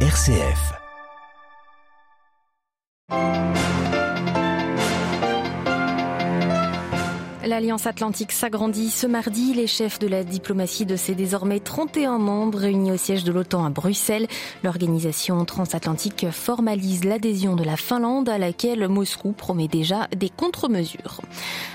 RCF. L'Alliance Atlantique s'agrandit ce mardi. Les chefs de la diplomatie de ses désormais 31 membres réunis au siège de l'OTAN à Bruxelles. L'organisation transatlantique formalise l'adhésion de la Finlande à laquelle Moscou promet déjà des contre-mesures.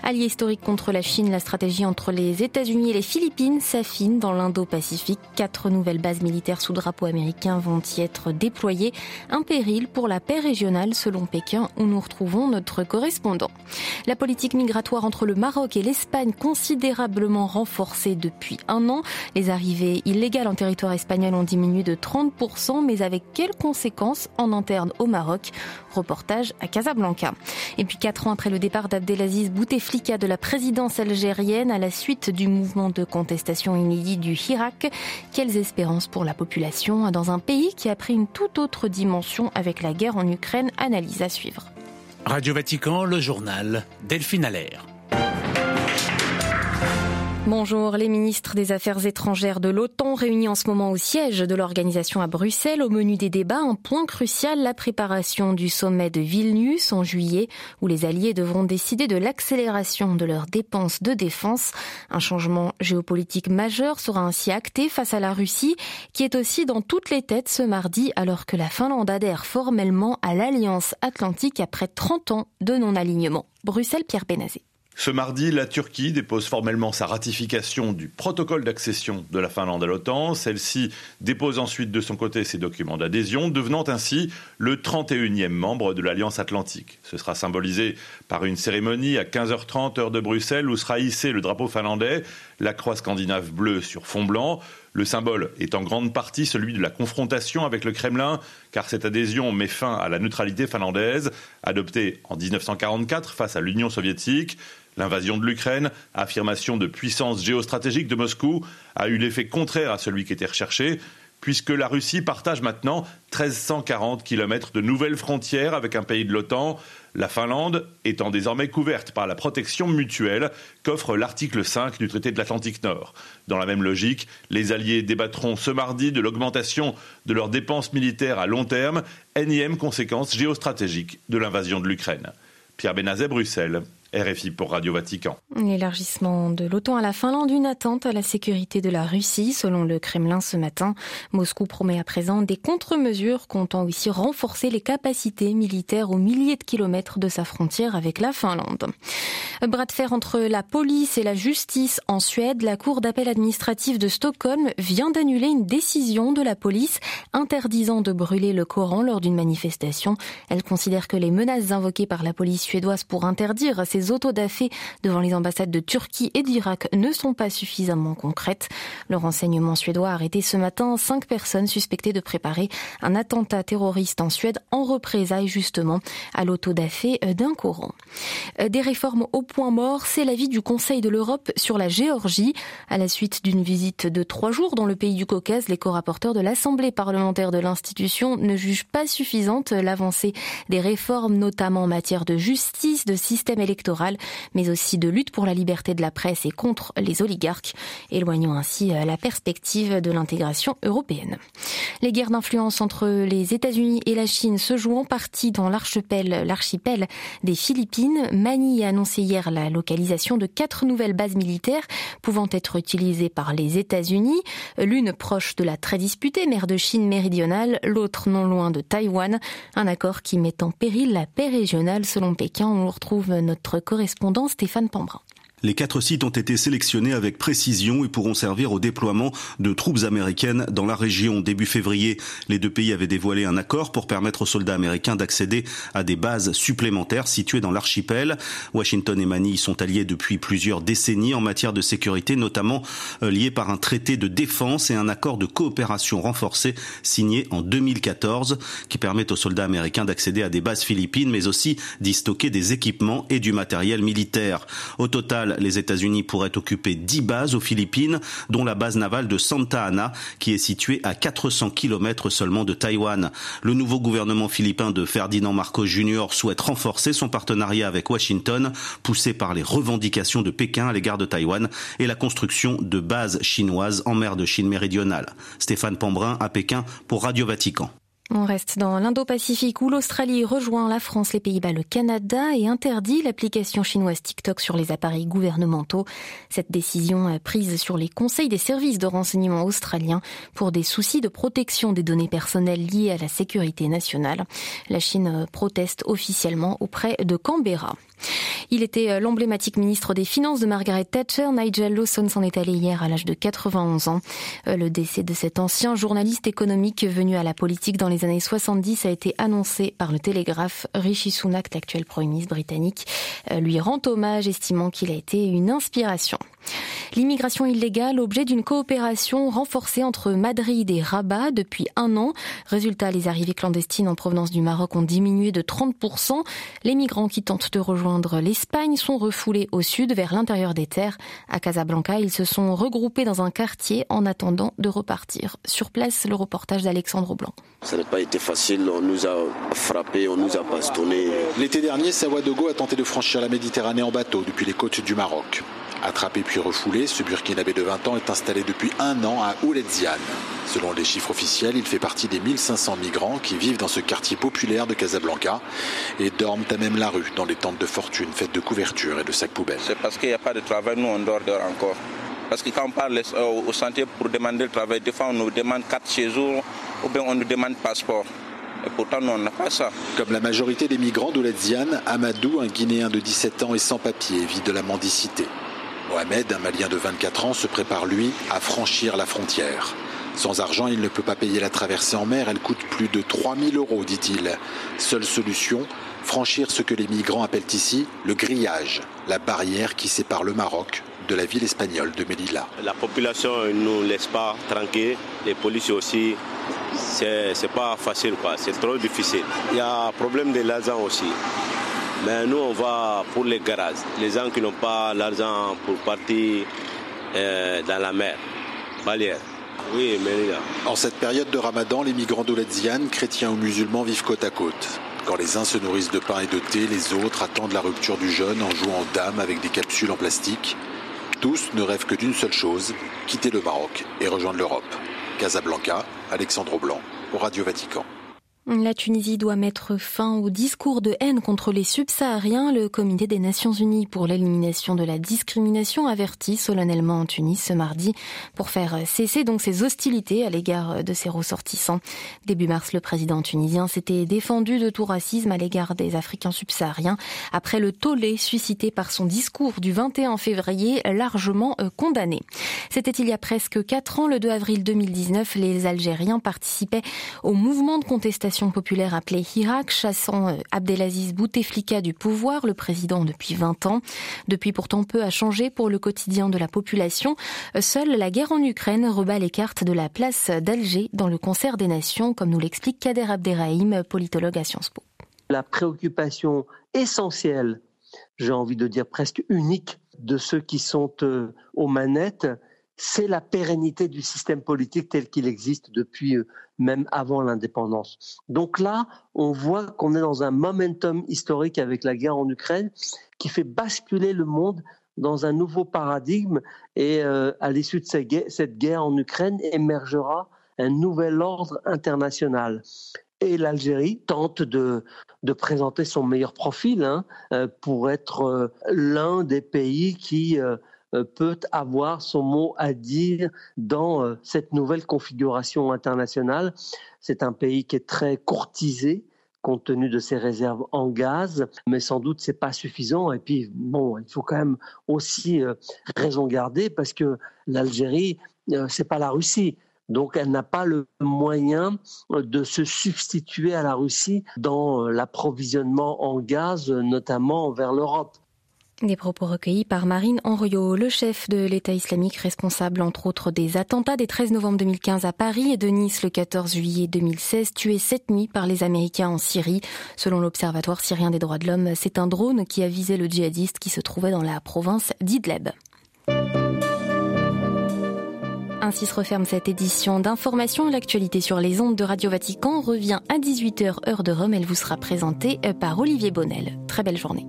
Allié historique contre la Chine, la stratégie entre les États-Unis et les Philippines s'affine dans l'Indo-Pacifique. Quatre nouvelles bases militaires sous drapeau américain vont y être déployées. Un péril pour la paix régionale selon Pékin où nous retrouvons notre correspondant. La politique migratoire entre le Maroc et l'Espagne considérablement renforcées depuis un an. Les arrivées illégales en territoire espagnol ont diminué de 30%, mais avec quelles conséquences en interne au Maroc? Reportage à Casablanca. Et puis quatre ans après le départ d'Abdelaziz Bouteflika de la présidence algérienne à la suite du mouvement de contestation inédit du Hirak, quelles espérances pour la population dans un pays qui a pris une toute autre dimension avec la guerre en Ukraine? Analyse à suivre. Radio Vatican, le journal Delphine Allaire. Bonjour, les ministres des Affaires étrangères de l'OTAN réunis en ce moment au siège de l'organisation à Bruxelles. Au menu des débats, un point crucial, la préparation du sommet de Vilnius en juillet, où les alliés devront décider de l'accélération de leurs dépenses de défense. Un changement géopolitique majeur sera ainsi acté face à la Russie, qui est aussi dans toutes les têtes ce mardi, alors que la Finlande adhère formellement à l'Alliance Atlantique après 30 ans de non-alignement. Bruxelles, Pierre Benazé. Ce mardi, la Turquie dépose formellement sa ratification du protocole d'accession de la Finlande à l'OTAN. Celle-ci dépose ensuite de son côté ses documents d'adhésion, devenant ainsi le 31e membre de l'Alliance Atlantique. Ce sera symbolisé par une cérémonie à 15h30 heure de Bruxelles où sera hissé le drapeau finlandais, la croix scandinave bleue sur fond blanc. Le symbole est en grande partie celui de la confrontation avec le Kremlin, car cette adhésion met fin à la neutralité finlandaise, adoptée en 1944 face à l'Union soviétique. L'invasion de l'Ukraine, affirmation de puissance géostratégique de Moscou, a eu l'effet contraire à celui qui était recherché, puisque la Russie partage maintenant 1340 km de nouvelles frontières avec un pays de l'OTAN, la Finlande étant désormais couverte par la protection mutuelle qu'offre l'article 5 du traité de l'Atlantique Nord. Dans la même logique, les Alliés débattront ce mardi de l'augmentation de leurs dépenses militaires à long terme, énième conséquence géostratégique de l'invasion de l'Ukraine. Pierre Benazet, Bruxelles. RFI pour Radio Vatican. L'élargissement de l'OTAN à la Finlande, une attente à la sécurité de la Russie, selon le Kremlin ce matin. Moscou promet à présent des contre-mesures comptant aussi renforcer les capacités militaires aux milliers de kilomètres de sa frontière avec la Finlande. Bras de fer entre la police et la justice en Suède, la Cour d'appel administrative de Stockholm vient d'annuler une décision de la police interdisant de brûler le Coran lors d'une manifestation. Elle considère que les menaces invoquées par la police suédoise pour interdire ces les autodafés devant les ambassades de Turquie et d'Irak ne sont pas suffisamment concrètes. Le renseignement suédois a arrêté ce matin cinq personnes suspectées de préparer un attentat terroriste en Suède en représailles justement à l'autodafé d'un Coran. Des réformes au point mort, c'est l'avis du Conseil de l'Europe sur la Géorgie. À la suite d'une visite de trois jours dans le pays du Caucase, les co-rapporteurs de l'Assemblée parlementaire de l'institution ne jugent pas suffisante l'avancée des réformes, notamment en matière de justice, de système électoral mais aussi de lutte pour la liberté de la presse et contre les oligarques, éloignant ainsi euh, la perspective de l'intégration européenne. Les guerres d'influence entre les États-Unis et la Chine se jouent en partie dans l'archipel, des Philippines. Manille a annoncé hier la localisation de quatre nouvelles bases militaires pouvant être utilisées par les États-Unis, l'une proche de la très disputée mer de Chine méridionale, l'autre non loin de Taïwan, un accord qui met en péril la paix régionale selon Pékin. On retrouve notre correspondant Stéphane Pambrin. Les quatre sites ont été sélectionnés avec précision et pourront servir au déploiement de troupes américaines dans la région. Début février, les deux pays avaient dévoilé un accord pour permettre aux soldats américains d'accéder à des bases supplémentaires situées dans l'archipel. Washington et Manille sont alliés depuis plusieurs décennies en matière de sécurité, notamment euh, liés par un traité de défense et un accord de coopération renforcé signé en 2014 qui permet aux soldats américains d'accéder à des bases philippines mais aussi d'y stocker des équipements et du matériel militaire. Au total, les États-Unis pourraient occuper 10 bases aux Philippines, dont la base navale de Santa Ana, qui est située à 400 km seulement de Taïwan. Le nouveau gouvernement philippin de Ferdinand Marcos Jr. souhaite renforcer son partenariat avec Washington, poussé par les revendications de Pékin à l'égard de Taïwan et la construction de bases chinoises en mer de Chine méridionale. Stéphane Pambrin à Pékin pour Radio Vatican. On reste dans l'Indo-Pacifique où l'Australie rejoint la France, les Pays-Bas, le Canada et interdit l'application chinoise TikTok sur les appareils gouvernementaux. Cette décision prise sur les conseils des services de renseignement australiens pour des soucis de protection des données personnelles liées à la sécurité nationale. La Chine proteste officiellement auprès de Canberra. Il était l'emblématique ministre des Finances de Margaret Thatcher. Nigel Lawson s'en est allé hier à l'âge de 91 ans. Le décès de cet ancien journaliste économique venu à la politique dans les années 70 a été annoncé par le Télégraphe. Rishi Sunak, l'actuel Premier ministre britannique, euh, lui rend hommage, estimant qu'il a été une inspiration. L'immigration illégale, objet d'une coopération renforcée entre Madrid et Rabat depuis un an. Résultat, les arrivées clandestines en provenance du Maroc ont diminué de 30%. Les migrants qui tentent de rejoindre l'Espagne sont refoulés au sud vers l'intérieur des terres. À Casablanca, ils se sont regroupés dans un quartier en attendant de repartir. Sur place, le reportage d'Alexandre Blanc. N'a pas été facile, on nous a frappés, on nous a bastonné. L'été dernier, Sawadogo a tenté de franchir la Méditerranée en bateau depuis les côtes du Maroc. Attrapé puis refoulé, ce Burkinabé de 20 ans est installé depuis un an à Ouledziane. Selon les chiffres officiels, il fait partie des 1500 migrants qui vivent dans ce quartier populaire de Casablanca et dorment à même la rue dans les tentes de fortune faites de couvertures et de sacs poubelles. C'est parce qu'il n'y a pas de travail, nous on dort dehors encore. Parce que quand on parle euh, au sentier pour demander le travail, des fois on nous demande 4 séjours ou bien on nous demande passeport. Et pourtant, nous, on n'a pas ça. Comme la majorité des migrants d'Ouledziane, Amadou, un Guinéen de 17 ans et sans papier, vit de la mendicité. Mohamed, un Malien de 24 ans, se prépare, lui, à franchir la frontière. Sans argent, il ne peut pas payer la traversée en mer. Elle coûte plus de 3000 euros, dit-il. Seule solution, franchir ce que les migrants appellent ici le grillage, la barrière qui sépare le Maroc de la ville espagnole de Melilla. La population ne nous laisse pas tranquille. Les policiers aussi, c'est pas facile, c'est trop difficile. Il y a un problème de l'argent aussi. Mais nous, on va pour les garages. Les gens qui n'ont pas l'argent pour partir euh, dans la mer, Balière. Oui, mais En cette période de ramadan, les migrants d'Oledziane, chrétiens ou musulmans, vivent côte à côte. Quand les uns se nourrissent de pain et de thé, les autres attendent la rupture du jeûne en jouant aux dames avec des capsules en plastique. Tous ne rêvent que d'une seule chose, quitter le Maroc et rejoindre l'Europe. Casablanca, Alexandre Blanc, au Radio Vatican. La Tunisie doit mettre fin au discours de haine contre les subsahariens. Le Comité des Nations Unies pour l'élimination de la discrimination avertit solennellement en Tunis ce mardi pour faire cesser donc ses hostilités à l'égard de ses ressortissants. Début mars, le président tunisien s'était défendu de tout racisme à l'égard des Africains subsahariens après le tollé suscité par son discours du 21 février largement euh, condamné. C'était il y a presque quatre ans, le 2 avril 2019, les Algériens participaient au mouvement de contestation populaire appelée Hirak, chassant euh, Abdelaziz Bouteflika du pouvoir, le président depuis 20 ans. Depuis pourtant peu a changé pour le quotidien de la population. Euh, seule la guerre en Ukraine rebat les cartes de la place d'Alger dans le concert des nations, comme nous l'explique Kader Abderrahim, politologue à Sciences Po. La préoccupation essentielle, j'ai envie de dire presque unique, de ceux qui sont euh, aux manettes, c'est la pérennité du système politique tel qu'il existe depuis euh, même avant l'indépendance. Donc là, on voit qu'on est dans un momentum historique avec la guerre en Ukraine qui fait basculer le monde dans un nouveau paradigme et euh, à l'issue de cette guerre en Ukraine émergera un nouvel ordre international. Et l'Algérie tente de, présenter son meilleur profil hein, euh, pour être l'un des pays qui peut avoir son mot à dire dans euh, cette nouvelle configuration internationale. C'est un pays qui est très courtisé compte tenu de ses réserves en gaz, mais sans doute c'est pas suffisant. Et puis bon, il faut quand même aussi euh, raison garder parce que l'Algérie, c'est pas la Russie. Donc elle n'a pas le moyen de se substituer à la Russie dans l'approvisionnement en gaz, notamment vers l'Europe. Des propos recueillis par Marine Henriot, le chef de l'État islamique responsable entre autres des attentats des 13 novembre 2015 à Paris et de Nice le 14 juillet 2016, tué cette nuit par les Américains en Syrie. Selon l'Observatoire syrien des droits de l'homme, c'est un drone qui a visé le djihadiste qui se trouvait dans la province d'Idleb. Ainsi se referme cette édition d'information. L'actualité sur les ondes de Radio Vatican revient à 18h heure de Rome. Elle vous sera présentée par Olivier Bonnel. Très belle journée.